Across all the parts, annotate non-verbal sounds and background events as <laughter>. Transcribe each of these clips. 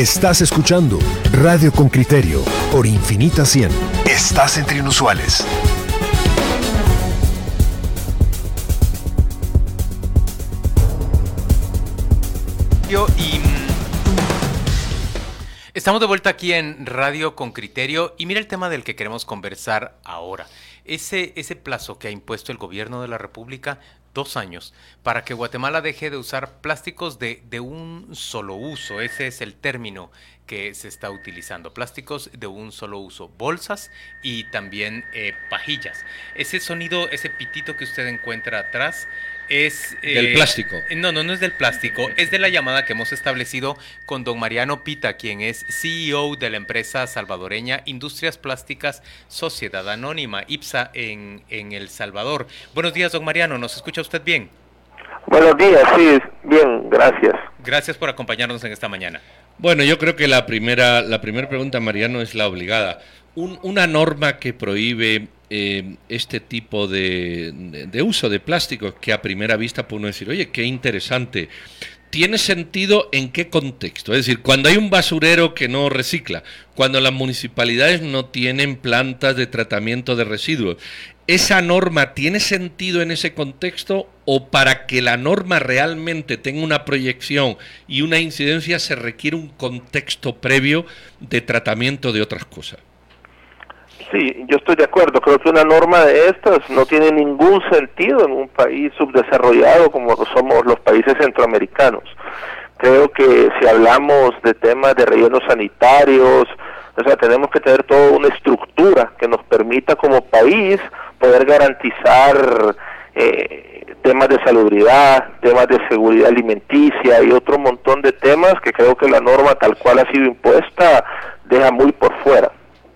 Estás escuchando Radio con Criterio por Infinita 100. Estás entre inusuales. Y mm, estamos de vuelta aquí en Radio con Criterio y mira el tema del que queremos conversar ahora. Ese, ese plazo que ha impuesto el gobierno de la República dos años para que Guatemala deje de usar plásticos de, de, un solo uso. Ese es el término que se está utilizando. Plásticos de un solo uso. Bolsas y también eh, pajillas. Ese sonido, ese pitito que usted encuentra atrás es... del eh, plástico. No, no, no es del plástico. Es de la llamada que hemos establecido con don Mariano Pita, quien es CEO de la empresa salvadoreña Industrias Plásticas Sociedad Anónima, IPSA, en, en El Salvador. Buenos días, don Mariano. ¿Nos escucha usted bien? Buenos días, sí, bien, gracias. Gracias por acompañarnos en esta mañana. Bueno, yo creo que la primera, la primera pregunta, Mariano, es la obligada. una norma que prohíbe eh, este tipo de, de, uso de plásticos que a primera vista puede uno decir, oye, qué interesante. ¿Tiene sentido en qué contexto? Es decir, cuando hay un basurero que no recicla, cuando las municipalidades no tienen plantas de tratamiento de residuos, ¿esa norma tiene sentido en ese contexto o para que la norma realmente tenga una proyección y una incidencia se requiere un contexto previo de tratamiento de otras cosas? Sí, yo estoy de acuerdo. Creo que una norma de estas no tiene ningún sentido en un país subdesarrollado como somos los países centroamericanos. Creo que si hablamos de temas de rellenos sanitarios, o sea, tenemos que tener toda una estructura que nos permita como país poder garantizar eh, temas de salubridad, temas de seguridad alimenticia y otro montón de temas que creo que la norma tal cual ha sido impuesta deja muy por fuera.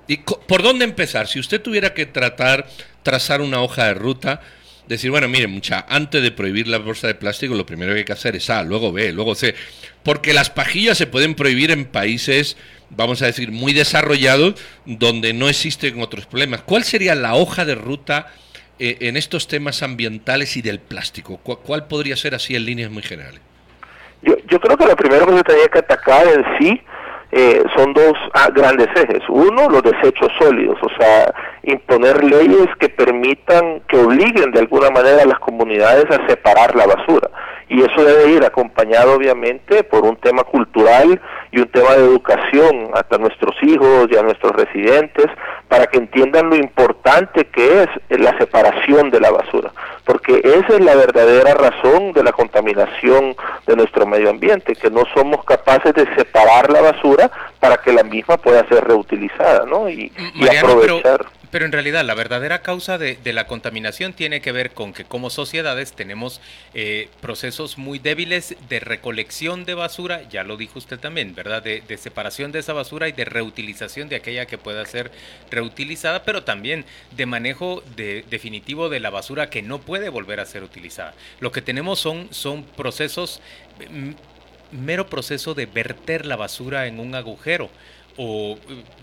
¿Y por dónde empezar? Si usted tuviera que tratar, trazar una hoja de ruta, decir, bueno, mire, mucha, antes de prohibir la bolsa de plástico, lo primero que hay que hacer es A, luego B, luego C. Porque las pajillas se pueden prohibir en países, vamos a decir, muy desarrollados, donde no existen otros problemas. ¿Cuál sería la hoja de ruta eh, en estos temas ambientales y del plástico? ¿Cuál, podría ser así en líneas muy generales? Yo, yo creo que lo primero que se tenía que atacar en sí eh, son dos ah, grandes ejes. Uno, los desechos sólidos, o sea, imponer leyes que permitan, que obliguen de alguna manera a las comunidades a separar la basura. Y eso debe ir acompañado, obviamente, por un tema cultural y un tema de educación hasta nuestros hijos y a nuestros residentes, para que entiendan lo importante que es la separación de la basura, porque esa es la verdadera razón de la contaminación de nuestro medio ambiente, que no somos capaces de separar la basura para que la misma pueda ser reutilizada, ¿no? Y, aprovechar. Pero en realidad la verdadera causa de, la contaminación tiene que ver con que como sociedades tenemos eh, procesos muy débiles de recolección de basura, ya lo dijo usted también, ¿verdad? De, separación de esa basura y de reutilización de aquella que pueda ser reutilizada, pero también de manejo de, definitivo de la basura que no puede volver a ser utilizada. Lo que tenemos son, son procesos, mm, mero proceso de verter la basura en un agujero o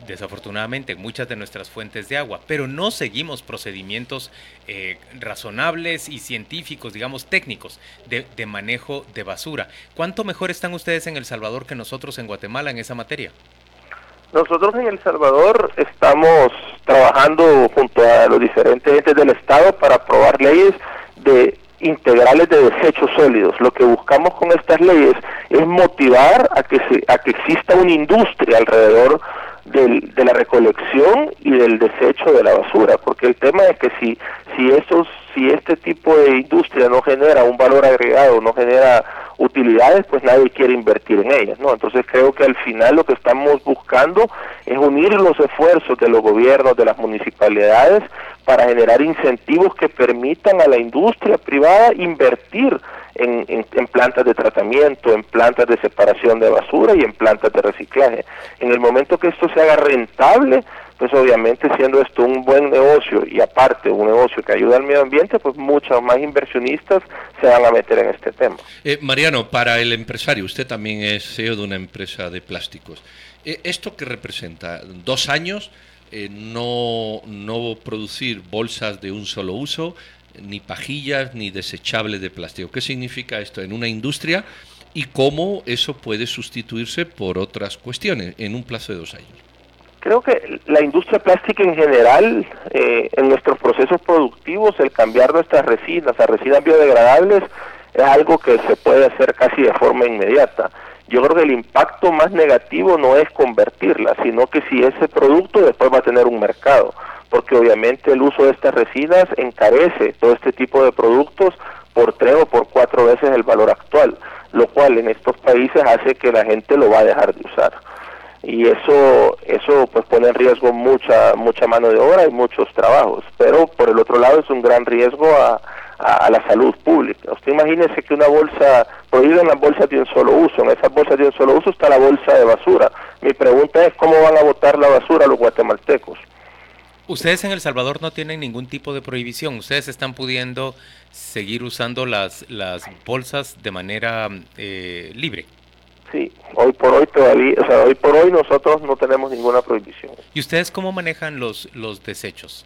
desafortunadamente muchas de nuestras fuentes de agua, pero no seguimos procedimientos eh, razonables y científicos, digamos técnicos, de, de, manejo de basura. ¿Cuánto mejor están ustedes en El Salvador que nosotros en Guatemala en esa materia? Nosotros en El Salvador estamos trabajando junto a los diferentes entes del Estado para aprobar leyes de integrales de desechos sólidos. Lo que buscamos con estas leyes es motivar a que, se, a que exista una industria alrededor del, de la recolección y del desecho de la basura, porque el tema es que si, si, esos, si este tipo de industria no genera un valor agregado, no genera utilidades, pues nadie quiere invertir en ellas, ¿no? Entonces creo que al final lo que estamos buscando es unir los esfuerzos de los gobiernos, de las municipalidades, para generar incentivos que permitan a la industria privada invertir en, en, plantas de tratamiento, en plantas de separación de basura y en plantas de reciclaje. En el momento que esto se haga rentable, pues obviamente siendo esto un buen negocio y aparte un negocio que ayuda al medio ambiente, pues muchos más inversionistas se van a meter en este tema. Eh, Mariano, para el empresario, usted también es CEO de una empresa de plásticos. Eh, ¿Esto qué representa? ¿Dos años? Eh, no, no producir bolsas de un solo uso, ni pajillas, ni desechables de plástico. ¿Qué significa esto en una industria y cómo eso puede sustituirse por otras cuestiones en un plazo de dos años. Creo que la industria plástica en general, eh, en nuestros procesos productivos, el cambiar nuestras resinas a resinas biodegradables es algo que se puede hacer casi de forma inmediata. Yo creo que el impacto más negativo no es convertirla, sino que si ese producto después va a tener un mercado, porque obviamente el uso de estas resinas encarece todo este tipo de productos por tres o por cuatro veces el valor actual, lo cual en estos países hace que la gente lo va a dejar de usar. Y eso eso pues pone en riesgo mucha mucha mano de obra y muchos trabajos pero por el otro lado es un gran riesgo a, a, la salud pública usted imagínese que una bolsa prohíben las bolsas de un solo uso en esas bolsas de un solo uso está la bolsa de basura mi pregunta es cómo van a botar la basura los guatemaltecos Ustedes en El Salvador no tienen ningún tipo de prohibición. Ustedes están pudiendo seguir usando las, las bolsas de manera eh, libre. Sí, hoy por hoy todavía, o sea, hoy por hoy nosotros no tenemos ninguna prohibición. ¿Y ustedes cómo manejan los, los desechos?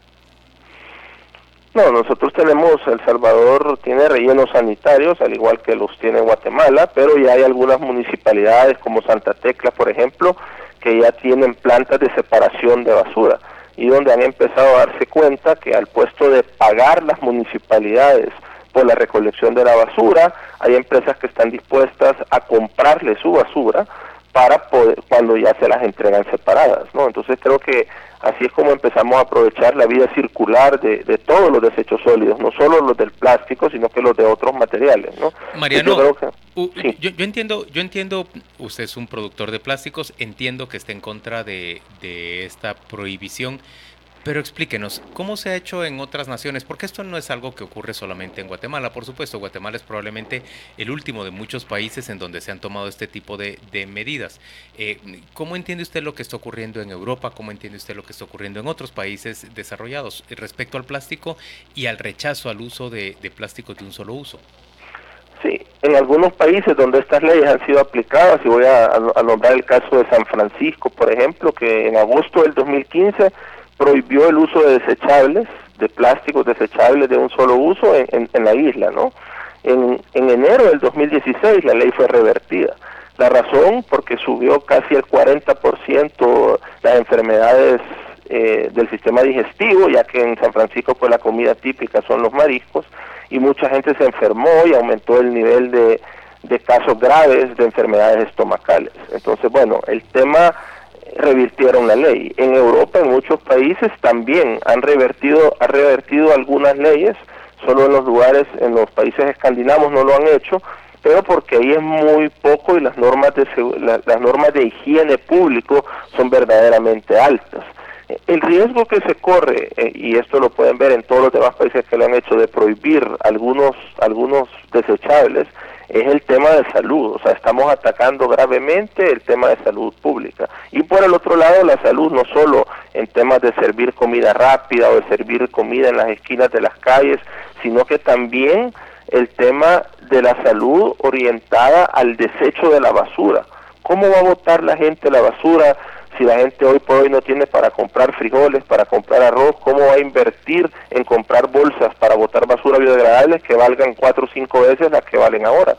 No, nosotros tenemos, El Salvador tiene rellenos sanitarios, al igual que los tiene Guatemala, pero ya hay algunas municipalidades como Santa Tecla, por ejemplo, que ya tienen plantas de separación de basura y donde han empezado a darse cuenta que al puesto de pagar las municipalidades por la recolección de la basura, hay empresas que están dispuestas a comprarle su basura para poder, cuando ya se las entregan separadas, ¿no? Entonces creo que así es como empezamos a aprovechar la vida circular de, todos los desechos sólidos, no solo los del plástico, sino que los de otros materiales, ¿no? Mariano, yo, yo, entiendo, yo entiendo, usted es un productor de plásticos, entiendo que está en contra de, de esta prohibición, pero explíquenos, ¿cómo se ha hecho en otras naciones? Porque esto no es algo que ocurre solamente en Guatemala, por supuesto. Guatemala es probablemente el último de muchos países en donde se han tomado este tipo de, medidas. Eh, ¿Cómo entiende usted lo que está ocurriendo en Europa? ¿Cómo entiende usted lo que está ocurriendo en otros países desarrollados respecto al plástico y al rechazo al uso de, de plásticos de un solo uso? Sí, en algunos países donde estas leyes han sido aplicadas, y voy a, a nombrar el caso de San Francisco, por ejemplo, que en agosto del 2015 prohibió el uso de desechables, de plásticos desechables de un solo uso en, en, la isla, ¿no? En, en, enero del 2016 la ley fue revertida. La razón, porque subió casi el 40% las enfermedades eh, del sistema digestivo, ya que en San Francisco pues la comida típica son los mariscos, y mucha gente se enfermó y aumentó el nivel de, de casos graves de enfermedades estomacales. Entonces, bueno, el tema revirtieron la ley. En Europa, en muchos países también han revertido, ha revertido algunas leyes, solo en los lugares, en los países escandinavos no lo han hecho, pero porque ahí es muy poco y las normas de las normas de higiene público son verdaderamente altas. El riesgo que se corre, eh, y esto lo pueden ver en todos los demás países que lo han hecho, de prohibir algunos, algunos desechables, es el tema de salud, o sea, estamos atacando gravemente el tema de salud pública. Y por el otro lado, la salud no solo en temas de servir comida rápida o de servir comida en las esquinas de las calles, sino que también el tema de la salud orientada al desecho de la basura. ¿Cómo va a botar la gente la basura si la gente hoy por hoy no tiene para comprar frijoles, para comprar arroz, ¿cómo va a invertir en comprar bolsas para botar basura biodegradable que valgan cuatro o cinco veces las que valen ahora?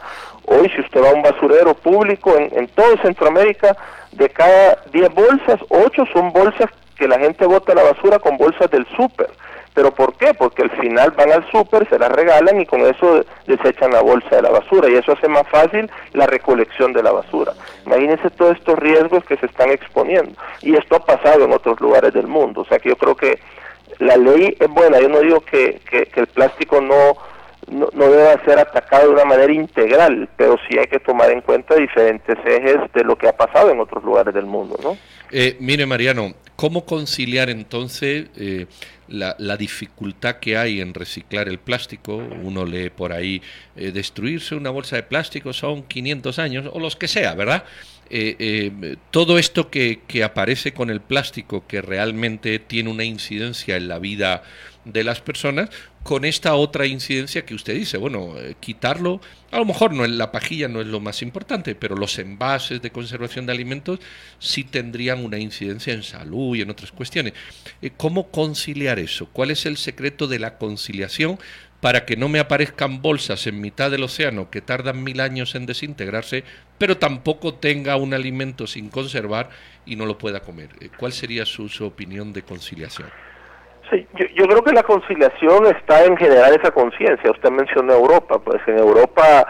Hoy si usted va a un basurero público en, todo Centroamérica, de cada 10 bolsas, 8 son bolsas que la gente bota la basura con bolsas del súper. ¿Pero por qué? Porque al final van al súper, se las regalan y con eso desechan la bolsa de la basura y eso hace más fácil la recolección de la basura. Imagínense todos estos riesgos que se están exponiendo y esto ha pasado en otros lugares del mundo. O sea que yo creo que la ley es buena, yo no digo que, que, el plástico no, no, no deba ser atacado de una manera integral, pero sí hay que tomar en cuenta diferentes ejes de lo que ha pasado en otros lugares del mundo, ¿no? Eh, mire, Mariano, ¿cómo conciliar entonces eh, la, dificultad que hay en reciclar el plástico. Uno lee por ahí, eh, destruirse una bolsa de plástico son 500 años, o los que sea, ¿verdad? Eh, todo esto que, que, aparece con el plástico, que realmente tiene una incidencia en la vida de las personas, con esta otra incidencia que usted dice, bueno, quitarlo, a lo mejor no la pajilla no es lo más importante, pero los envases de conservación de alimentos sí tendrían una incidencia en salud y en otras cuestiones. ¿Cómo conciliar eso? ¿Cuál es el secreto de la conciliación para que no me aparezcan bolsas en mitad del océano que tardan mil años en desintegrarse, pero tampoco tenga un alimento sin conservar y no lo pueda comer. Eh, ¿Cuál sería su, opinión de conciliación? Sí, yo, creo que la conciliación está en generar esa conciencia. Usted mencionó Europa, pues en Europa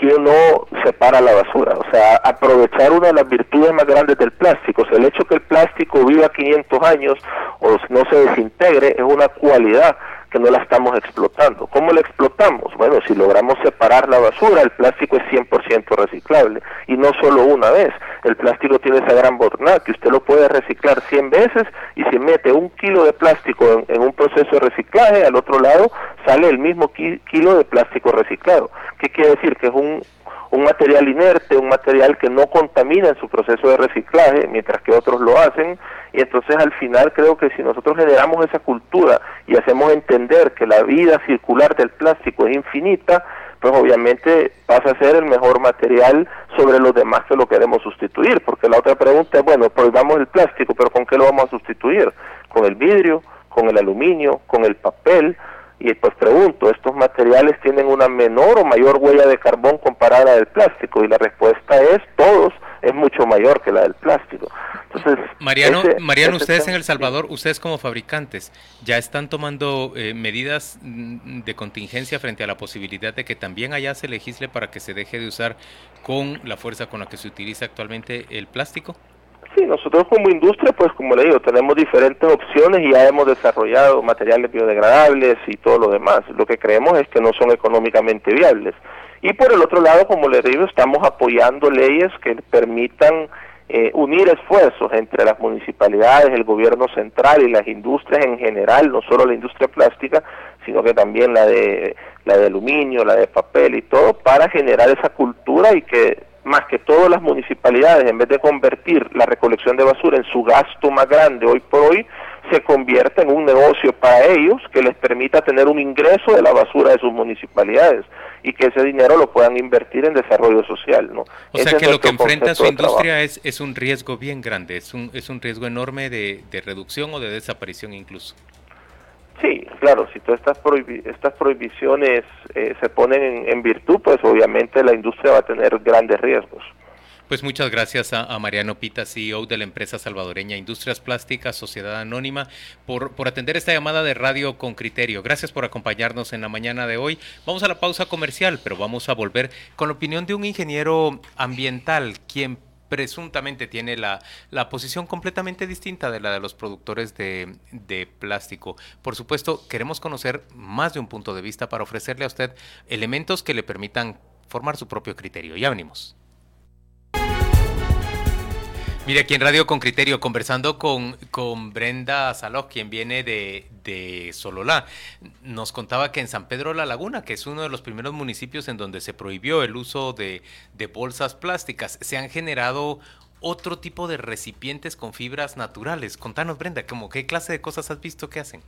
¿quién no separa la basura? O sea, aprovechar una de las virtudes más grandes del plástico. O sea, el hecho que el plástico viva 500 años o no se desintegre es una cualidad que no la estamos explotando. ¿Cómo la explotamos? Bueno, si logramos separar la basura, el plástico es 100% reciclable y no solo una vez. El plástico tiene esa gran bondad que usted lo puede reciclar 100 veces y si mete un kilo de plástico en, un proceso de reciclaje, al otro lado sale el mismo kilo de plástico reciclado. ¿Qué quiere decir? Que es un un material inerte, un material que no contamina en su proceso de reciclaje, mientras que otros lo hacen, y entonces al final creo que si nosotros generamos esa cultura y hacemos entender que la vida circular del plástico es infinita, pues obviamente pasa a ser el mejor material sobre los demás que lo queremos sustituir, porque la otra pregunta es, bueno, prohibamos el plástico, pero ¿con qué lo vamos a sustituir? ¿Con el vidrio? ¿Con el aluminio? ¿Con el papel? Y pues pregunto, ¿estos materiales tienen una menor o mayor huella de carbón comparada a la del plástico? Y la respuesta es, todos, es mucho mayor que la del plástico. Entonces, Mariano, Mariano ustedes en El Salvador, ustedes como fabricantes, ¿ya están tomando eh, medidas mm, de contingencia frente a la posibilidad de que también allá se legisle para que se deje de usar con la fuerza con la que se utiliza actualmente el plástico? Sí, nosotros como industria, pues como le digo, tenemos diferentes opciones y ya hemos desarrollado materiales biodegradables y todo lo demás. Lo que creemos es que no son económicamente viables. Y por el otro lado, como le digo, estamos apoyando leyes que permitan eh, unir esfuerzos entre las municipalidades, el gobierno central y las industrias en general, no solo la industria plástica, sino que también la de la de aluminio, la de papel y todo, para generar esa cultura y que más que todas las municipalidades, en vez de convertir la recolección de basura en su gasto más grande hoy por hoy, se convierta en un negocio para ellos que les permita tener un ingreso de la basura de sus municipalidades y que ese dinero lo puedan invertir en desarrollo social. ¿no? O sea que lo que enfrenta su industria es, es un riesgo bien grande, es un, es un riesgo enorme de, de reducción o de desaparición incluso. Sí, claro, si todas estas, estas prohibiciones eh, se ponen en, virtud, pues obviamente la industria va a tener grandes riesgos. Pues muchas gracias a, Mariano Pita, CEO de la empresa salvadoreña Industrias Plásticas, Sociedad Anónima, por, por atender esta llamada de radio con criterio. Gracias por acompañarnos en la mañana de hoy. Vamos a la pausa comercial, pero vamos a volver con la opinión de un ingeniero ambiental, quien presuntamente tiene la, la, posición completamente distinta de la de los productores de, de, plástico. Por supuesto, queremos conocer más de un punto de vista para ofrecerle a usted elementos que le permitan formar su propio criterio. Ya venimos. Mire, aquí en Radio con Criterio, conversando con, con Brenda Saló, quien viene de, de, Sololá, nos contaba que en San Pedro La Laguna, que es uno de los primeros municipios en donde se prohibió el uso de, de bolsas plásticas, se han generado otro tipo de recipientes con fibras naturales. Contanos, Brenda, como qué clase de cosas has visto que hacen.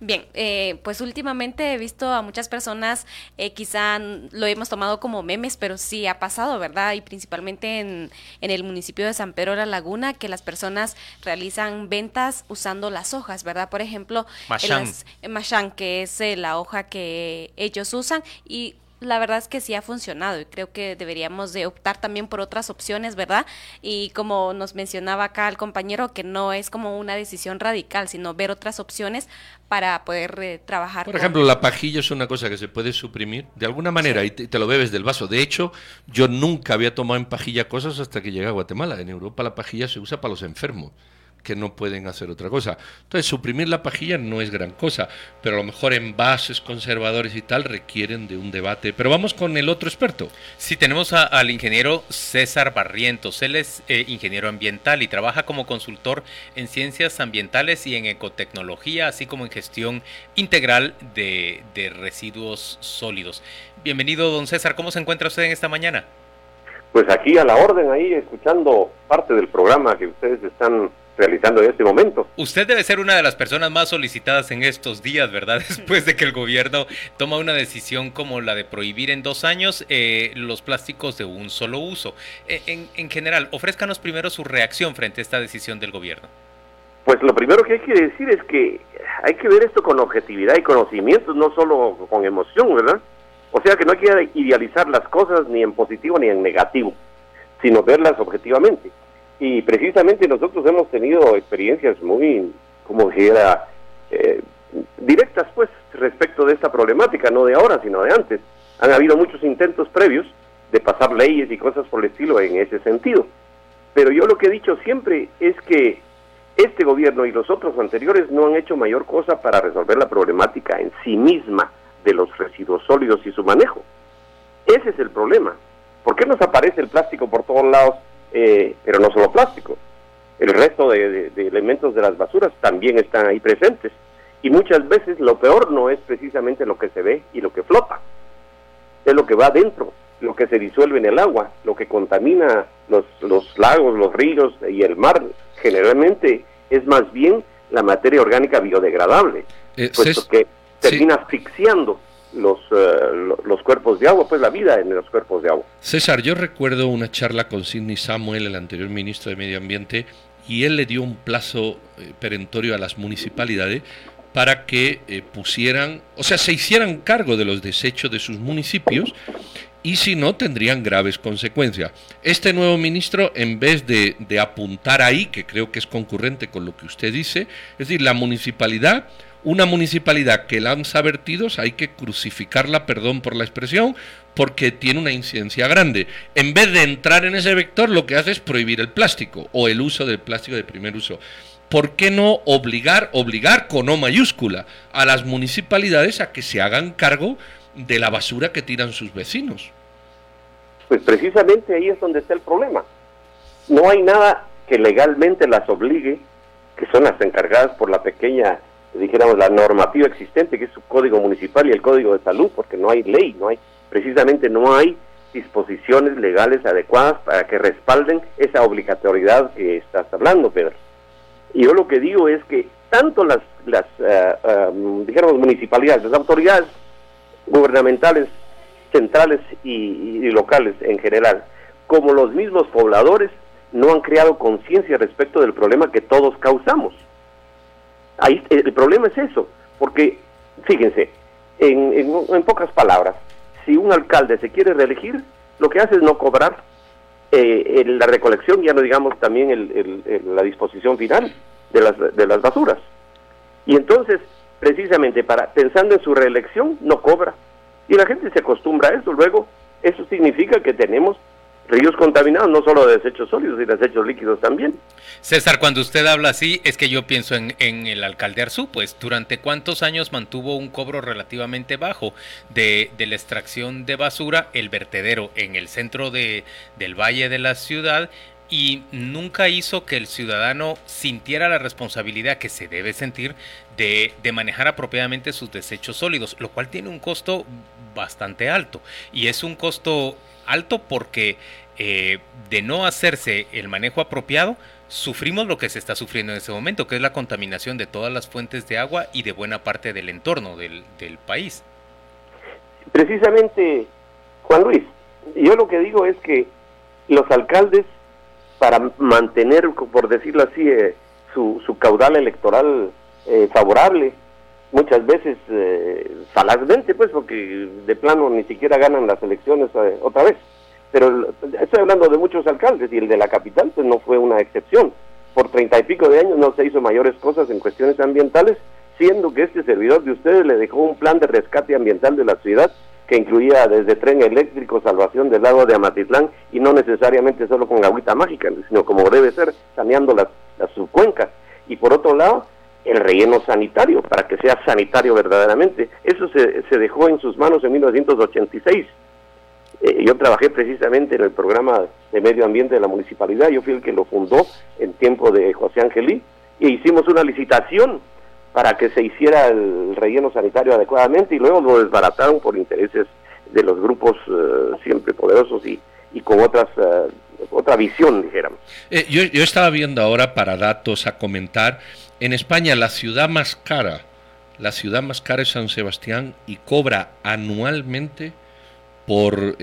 Bien, eh, pues últimamente he visto a muchas personas, eh, quizá lo hemos tomado como memes, pero sí ha pasado, ¿verdad? Y principalmente en, en el municipio de San Pedro de la Laguna, que las personas realizan ventas usando las hojas, ¿verdad? Por ejemplo, Machan, que es eh, la hoja que ellos usan y la verdad es que sí ha funcionado y creo que deberíamos de optar también por otras opciones, ¿verdad? Y como nos mencionaba acá el compañero, que no es como una decisión radical, sino ver otras opciones para poder eh, trabajar. Por ejemplo, la pajilla es una cosa que se puede suprimir de alguna manera y te, lo bebes del vaso. De hecho, yo nunca había tomado en pajilla cosas hasta que llegué a Guatemala. En Europa la pajilla se usa para los enfermos que no pueden hacer otra cosa. Entonces, suprimir la pajilla no es gran cosa, pero a lo mejor envases conservadores y tal requieren de un debate. Pero vamos con el otro experto. Sí, tenemos al ingeniero César Barrientos. Él es eh, ingeniero ambiental y trabaja como consultor en ciencias ambientales y en ecotecnología, así como en gestión integral de, de residuos sólidos. Bienvenido, don César. ¿Cómo se encuentra usted en esta mañana? Pues aquí a la orden, ahí escuchando parte del programa que ustedes están realizando en este momento. Usted debe ser una de las personas más solicitadas en estos días, ¿verdad? <laughs> Después de que el gobierno toma una decisión como la de prohibir en dos años eh, los plásticos de un solo uso. E, en, en general, ofrézcanos primero su reacción frente a esta decisión del gobierno. Pues lo primero que hay que decir es que hay que ver esto con objetividad y conocimientos, no solo con emoción, ¿verdad? O sea que no hay que idealizar las cosas ni en positivo ni en negativo, sino verlas objetivamente. Y precisamente nosotros hemos tenido experiencias muy, como dijera, eh, directas pues respecto de esta problemática, no de ahora, sino de antes. Han habido muchos intentos previos de pasar leyes y cosas por el estilo en ese sentido. Pero yo lo que he dicho siempre es que este gobierno y los otros anteriores no han hecho mayor cosa para resolver la problemática en sí misma de los residuos sólidos y su manejo. Ese es el problema. ¿Por qué nos aparece el plástico por todos lados, eh, pero no solo plástico? El resto de, elementos de las basuras también están ahí presentes. Y muchas veces lo peor no es precisamente lo que se ve y lo que flota, es lo que va adentro, lo que se disuelve en el agua, lo que contamina los, los lagos, los ríos y el mar. Generalmente es más bien la materia orgánica biodegradable, eh, puesto que termina asfixiando los, eh, los cuerpos de agua, pues la vida en los cuerpos de agua. César, yo recuerdo una charla con Sidney Samuel, el anterior ministro de Medio Ambiente, y él le dio un plazo eh, perentorio a las municipalidades para que pusieran, o sea, se hicieran cargo de los desechos de sus municipios y si no tendrían graves consecuencias. Este nuevo ministro, en vez de, apuntar ahí, que creo que es concurrente con lo que usted dice, es decir, la municipalidad, una municipalidad que lanza vertidos, hay que crucificarla, perdón por la expresión, porque tiene una incidencia grande. En vez de entrar en ese vector, lo que hace es prohibir el plástico o el uso del plástico de primer uso. ¿Por qué no obligar, obligar con O mayúscula, a las municipalidades a que se hagan cargo de la basura que tiran sus vecinos. Pues precisamente ahí es donde está el problema. No hay nada que legalmente las obligue, que son las encargadas por la pequeña, dijéramos, la normativa existente, que es su código municipal y el código de salud, porque no hay ley, no hay, precisamente no hay disposiciones legales adecuadas para que respalden esa obligatoriedad que estás hablando, Pedro. Y yo lo que digo es que tanto las, las eh, dijéramos, municipalidades, las autoridades gubernamentales centrales y, locales en general, como los mismos pobladores, no han creado conciencia respecto del problema que todos causamos. Ahí, el problema es eso, porque, fíjense, en, pocas palabras, si un alcalde se quiere reelegir, lo que hace es no cobrar eh, la recolección, ya no digamos también la disposición final de las, de las basuras. Y entonces, precisamente para pensando en su reelección, no cobra. Y la gente se acostumbra a eso. Luego, eso significa que tenemos ríos contaminados, no solo de desechos sólidos, y desechos líquidos también. César, cuando usted habla así, es que yo pienso en, el alcalde Arzú, pues durante cuántos años mantuvo un cobro relativamente bajo de, de la extracción de basura, el vertedero en el centro de, del valle de la ciudad, y nunca hizo que el ciudadano sintiera la responsabilidad que se debe sentir de, de, manejar apropiadamente sus desechos sólidos, lo cual tiene un costo bastante alto. Y es un costo alto porque eh, de no hacerse el manejo apropiado, sufrimos lo que se está sufriendo en ese momento, que es la contaminación de todas las fuentes de agua y de buena parte del entorno del, del país. Precisamente, Juan Luis, yo lo que digo es que los alcaldes para mantener, por decirlo así, eh, su, su, caudal electoral eh, favorable, muchas veces eh, falazmente, pues, porque de plano ni siquiera ganan las elecciones eh, otra vez. Pero estoy hablando de muchos alcaldes y el de la capital, pues, no fue una excepción. Por treinta y pico de años no se hizo mayores cosas en cuestiones ambientales, siendo que este servidor de ustedes le dejó un plan de rescate ambiental de la ciudad que incluía desde tren eléctrico, salvación del lago de Amatitlán y no necesariamente solo con agüita mágica, sino como debe ser, saneando las, las subcuencas. Y por otro lado, el relleno sanitario, para que sea sanitario verdaderamente. Eso se, se dejó en sus manos en 1986. Eh, yo trabajé precisamente en el programa de medio ambiente de la municipalidad, yo fui el que lo fundó en tiempo de José Angelí, y hicimos una licitación para que se hiciera el relleno sanitario adecuadamente y luego lo desbarataron por intereses de los grupos eh, siempre poderosos y, y con otras eh, otra visión, dijéramos. Eh, yo, yo estaba viendo ahora para datos a comentar, en España la ciudad más cara, la ciudad más cara es San Sebastián y cobra anualmente por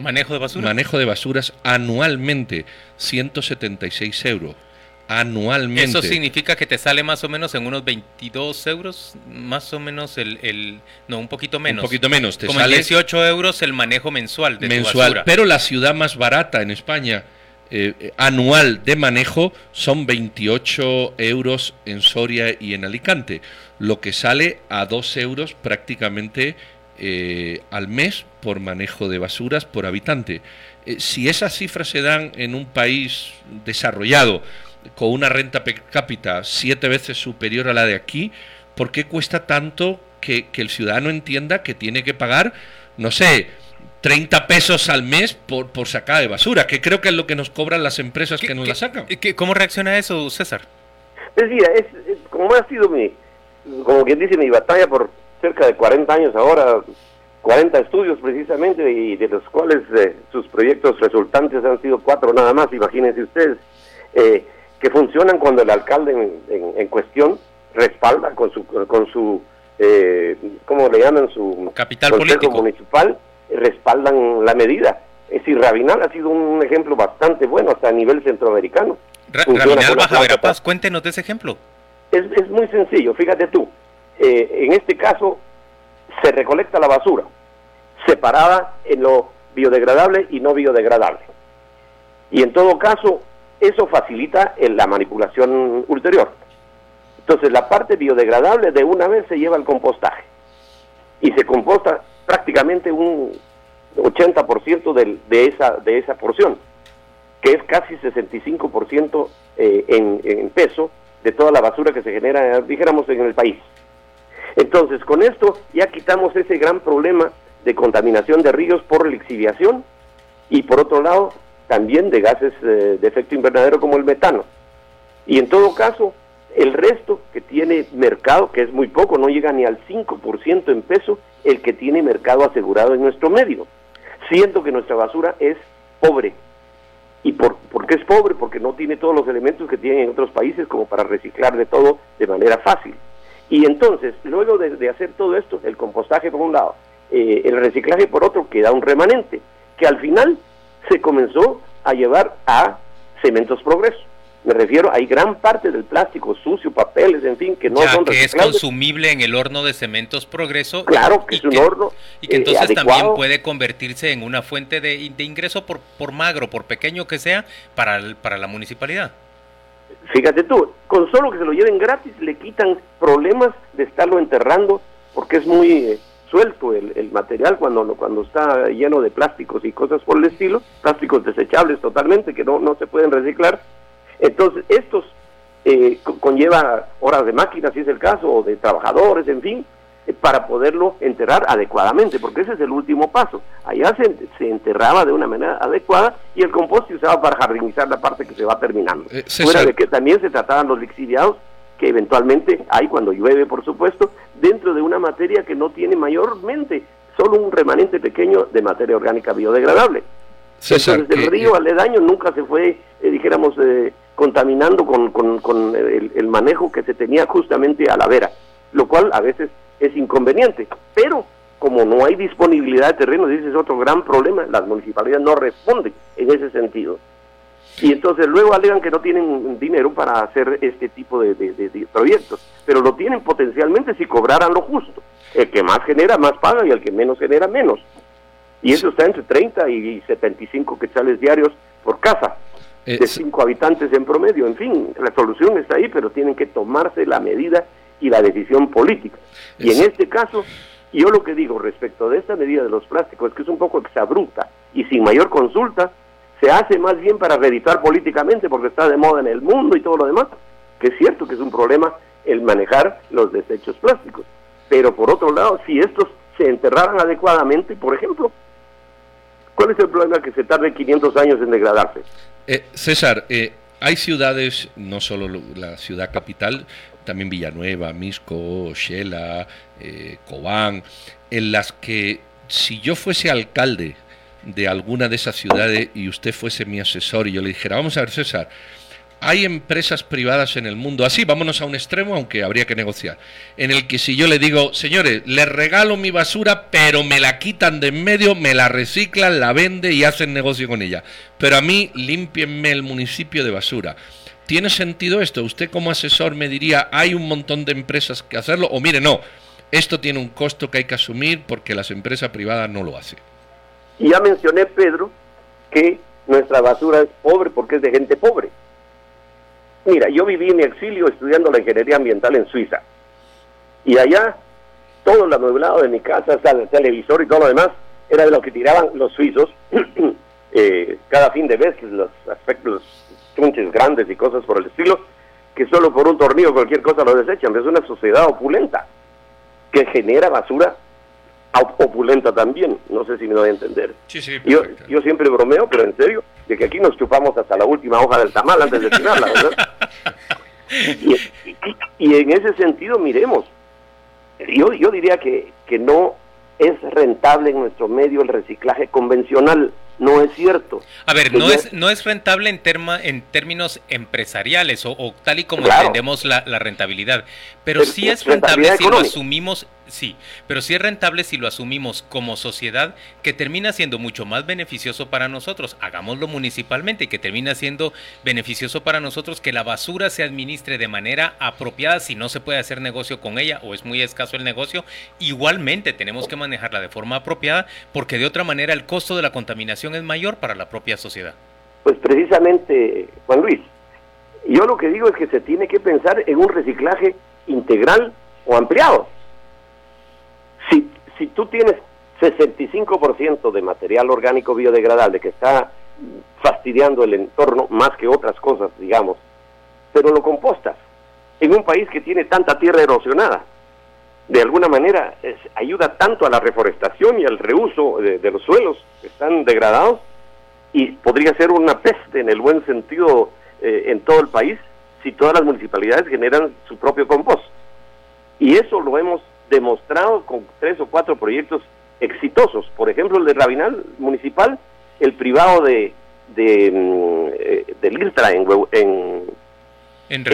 manejo de basuras manejo de basuras anualmente 176 euros anualmente. Eso significa que te sale más o menos en unos 22 euros, más o menos el, el no, un poquito menos. Un poquito menos, te Como sale 18 euros el manejo mensual de mensual, Pero la ciudad más barata en España eh, anual de manejo son 28 euros en Soria y en Alicante, lo que sale a 2 euros prácticamente eh, al mes por manejo de basuras por habitante. Eh, si esas cifras se dan en un país desarrollado, con una renta per cápita siete veces superior a la de aquí, ¿por qué cuesta tanto que, el ciudadano entienda que tiene que pagar, no sé, 30 pesos al mes por, por sacada de basura, que creo que es lo que nos cobran las empresas que nos la sacan? ¿Cómo reacciona a eso, César? Es decir, es, como ha sido mi, como quien dice, mi batalla por cerca de 40 años ahora, 40 estudios precisamente, y de los cuales eh, sus proyectos resultantes han sido cuatro nada más, imagínense ustedes. Eh, que funcionan cuando el alcalde en, cuestión respalda con su, con su eh, ¿cómo le llaman? Su capital político municipal, respaldan la medida. Es decir, Rabinal ha sido un ejemplo bastante bueno hasta a nivel centroamericano. Rabinal Baja Verapaz, cuéntenos de ese ejemplo. Es, es muy sencillo, fíjate tú. Eh, en este caso, se recolecta la basura, separada en lo biodegradable y no biodegradable. Y en todo caso, eso facilita la manipulación ulterior. Entonces la parte biodegradable de una vez se lleva al compostaje y se composta prácticamente un 80% de, esa, de esa porción, que es casi 65% eh, en, en peso de toda la basura que se genera, dijéramos, en el país. Entonces, con esto ya quitamos ese gran problema de contaminación de ríos por lixiviación y por otro lado también de gases eh, de efecto invernadero como el metano. Y en todo caso, el resto que tiene mercado, que es muy poco, no llega ni al 5% en peso, el que tiene mercado asegurado en nuestro medio. Siento que nuestra basura es pobre. ¿Y por, qué es pobre? Porque no tiene todos los elementos que tienen en otros países como para reciclar de todo de manera fácil. Y entonces, luego de, hacer todo esto, el compostaje por un lado, eh, el reciclaje por otro, queda un remanente, que al final se comenzó a llevar a Cementos Progreso. Me refiero, hay gran parte del plástico sucio, papeles, en fin, que no son que es consumible en el horno de Cementos Progreso. Claro, que es un horno. Y que entonces eh, también puede convertirse en una fuente de, ingreso por, por magro, por pequeño que sea, para, para la municipalidad. Fíjate tú, con solo que se lo lleven gratis le quitan problemas de estarlo enterrando, porque es muy... Eh, suelto el, material cuando, cuando está lleno de plásticos y cosas por el estilo, plásticos desechables totalmente que no, no se pueden reciclar. Entonces, estos eh, conlleva horas de máquinas, si es el caso, o de trabajadores, en fin, eh, para poderlo enterrar adecuadamente, porque ese es el último paso. Allá se, se, enterraba de una manera adecuada y el compost se usaba para jardinizar la parte que se va terminando. Eh, Fuera de que también se trataban los lixiviados que eventualmente hay cuando llueve, por supuesto, dentro de una materia que no tiene mayormente solo un remanente pequeño de materia orgánica biodegradable. Entonces el río aledaño nunca se fue, eh, dijéramos, eh, contaminando con, con, el, manejo que se tenía justamente a la vera, lo cual a veces es inconveniente. Pero como no hay disponibilidad de terreno, ese es otro gran problema, las municipalidades no responden en ese sentido. Y entonces luego alegan que no tienen dinero para hacer este tipo de, proyectos, pero lo tienen potencialmente si cobraran lo justo. El que más genera, más paga y el que menos genera, menos. Y eso está entre 30 y 75 quetzales diarios por casa, de 5 habitantes en promedio. En fin, la solución está ahí, pero tienen que tomarse la medida y la decisión política. Y en este caso, yo lo que digo respecto de esta medida de los plásticos es que es un poco exabrupta y sin mayor consulta se hace más bien para reeditar políticamente porque está de moda en el mundo y todo lo demás, que es cierto que es un problema el manejar los desechos plásticos. Pero por otro lado, si estos se enterraran adecuadamente, por ejemplo, ¿cuál es el problema que se tarde 500 años en degradarse? Eh, César, eh, hay ciudades, no solo la ciudad capital, también Villanueva, Misco, Shela, eh, Cobán, en las que si yo fuese alcalde de alguna de esas ciudades y usted fuese mi asesor y yo le dijera, vamos a ver César, hay empresas privadas en el mundo, así vámonos a un extremo, aunque habría que negociar, en el que si yo le digo, señores, les regalo mi basura, pero me la quitan de en medio, me la reciclan, la venden y hacen negocio con ella, pero a mí limpienme el municipio de basura. ¿Tiene sentido esto? ¿Usted como asesor me diría, hay un montón de empresas que hacerlo? O mire, no, esto tiene un costo que hay que asumir porque las empresas privadas no lo hacen. Y ya mencioné, Pedro, que nuestra basura es pobre porque es de gente pobre. Mira, yo viví en mi exilio estudiando la ingeniería ambiental en Suiza. Y allá, todo el amueblado de mi casa, hasta el televisor y todo lo demás, era de lo que tiraban los suizos <clears throat> eh, cada fin de mes, los aspectos, chunches grandes y cosas por el estilo, que solo por un tornillo cualquier cosa lo desechan. Es una sociedad opulenta que genera basura opulenta también. No sé si me doy a entender. yo, yo siempre bromeo, pero en serio, de que aquí nos chupamos hasta la última hoja del tamal antes de tirarla, ¿verdad? <laughs> y, en ese sentido, miremos, yo, yo diría que, que no es rentable en nuestro medio el reciclaje convencional no es cierto. A ver, no es, no es rentable en, terma, en términos empresariales o, tal y como entendemos la, rentabilidad, pero, sí es rentable si lo asumimos Sí, pero sí es rentable si lo asumimos como sociedad, que termina siendo mucho más beneficioso para nosotros. Hagámoslo municipalmente, que termina siendo beneficioso para nosotros que la basura se administre de manera apropiada si no se puede hacer negocio con ella o es muy escaso el negocio. Igualmente tenemos que manejarla de forma apropiada porque de otra manera el costo de la contaminación es mayor para la propia sociedad. Pues precisamente, Juan Luis, yo lo que digo es que se tiene que pensar en un reciclaje integral o ampliado si, si tú tienes 65% de material orgánico biodegradable que está fastidiando el entorno más que otras cosas, digamos, pero lo compostas en un país que tiene tanta tierra erosionada, de alguna manera ayuda tanto a la reforestación y al reuso de, los suelos que están degradados y podría ser una peste en el buen sentido eh, en todo el país si todas las municipalidades generan su propio compost. Y eso lo hemos demostrado con tres o cuatro proyectos exitosos. Por ejemplo, el de Rabinal Municipal, el privado de, de mm, eh, del IRTRA en, en, en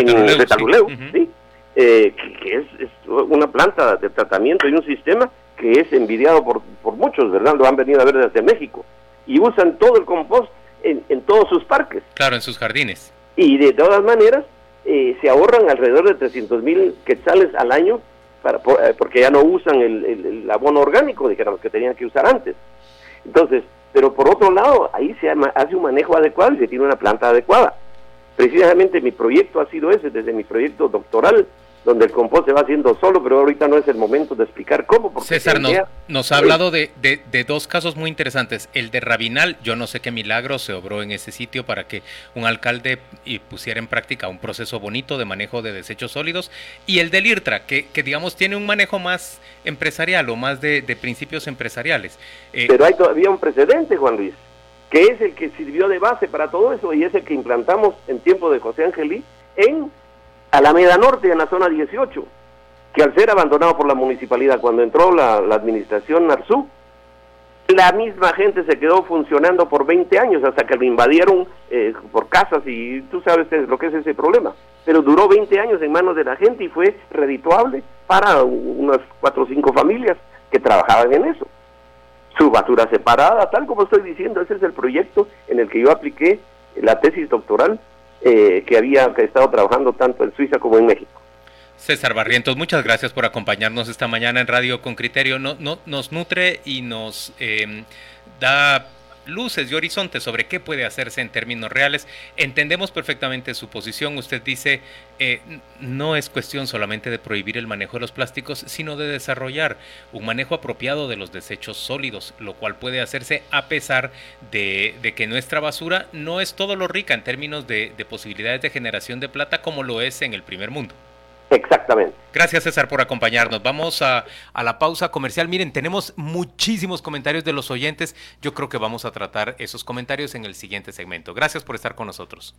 sí. Eh, que, es, una planta de tratamiento y un sistema que es envidiado por, por muchos, ¿verdad? Lo han venido a ver desde México. Y usan todo el compost en, en todos sus parques. Claro, en sus jardines. Y de todas maneras, eh, se ahorran alrededor de 300 mil quetzales al año eh, porque ya no usan el, abono orgánico, dijéramos que tenían que usar antes. Entonces, pero por otro lado, ahí se hace un manejo adecuado y se tiene una planta adecuada. Precisamente mi proyecto ha sido ese, desde mi proyecto doctoral, donde el compost se va haciendo solo, pero ahorita no es el momento de explicar cómo. César nos, ha hablado de, dos casos muy interesantes. El de Rabinal, yo no sé qué milagro se obró en ese sitio para que un alcalde pusiera en práctica un proceso bonito de manejo de desechos sólidos. Y el del IRTRA, que, digamos tiene un manejo más empresarial o más de, principios empresariales. Eh, pero hay todavía un precedente, Juan Luis, que es el que sirvió de base para todo eso y es el que implantamos en tiempo de José Angelí en Alameda Norte, en la zona 18, que al ser abandonado por la municipalidad cuando entró la, administración Narzú, la misma gente se quedó funcionando por 20 años hasta que lo invadieron eh, por casas y tú sabes lo que es ese problema. Pero duró 20 años en manos de la gente y fue redituable para unas cuatro o cinco familias que trabajaban en eso. Su basura separada, tal como estoy diciendo, ese es el proyecto en el que yo apliqué la tesis doctoral eh, que había estado trabajando tanto en Suiza como en México. César Barrientos, muchas gracias por acompañarnos esta mañana en Radio con Criterio. No, no, nos nutre y nos eh, da luces y horizontes sobre qué puede hacerse en términos reales. Entendemos perfectamente su posición. Usted dice, eh, no es cuestión solamente de prohibir el manejo de los plásticos, sino de desarrollar un manejo apropiado de los desechos sólidos, lo cual puede hacerse a pesar de, que nuestra basura no es todo lo rica en términos de posibilidades de generación de plata como lo es en el primer mundo. Exactamente. Gracias César por acompañarnos. Vamos a, a, la pausa comercial. Miren, tenemos muchísimos comentarios de los oyentes. Yo creo que vamos a tratar esos comentarios en el siguiente segmento. Gracias por estar con nosotros.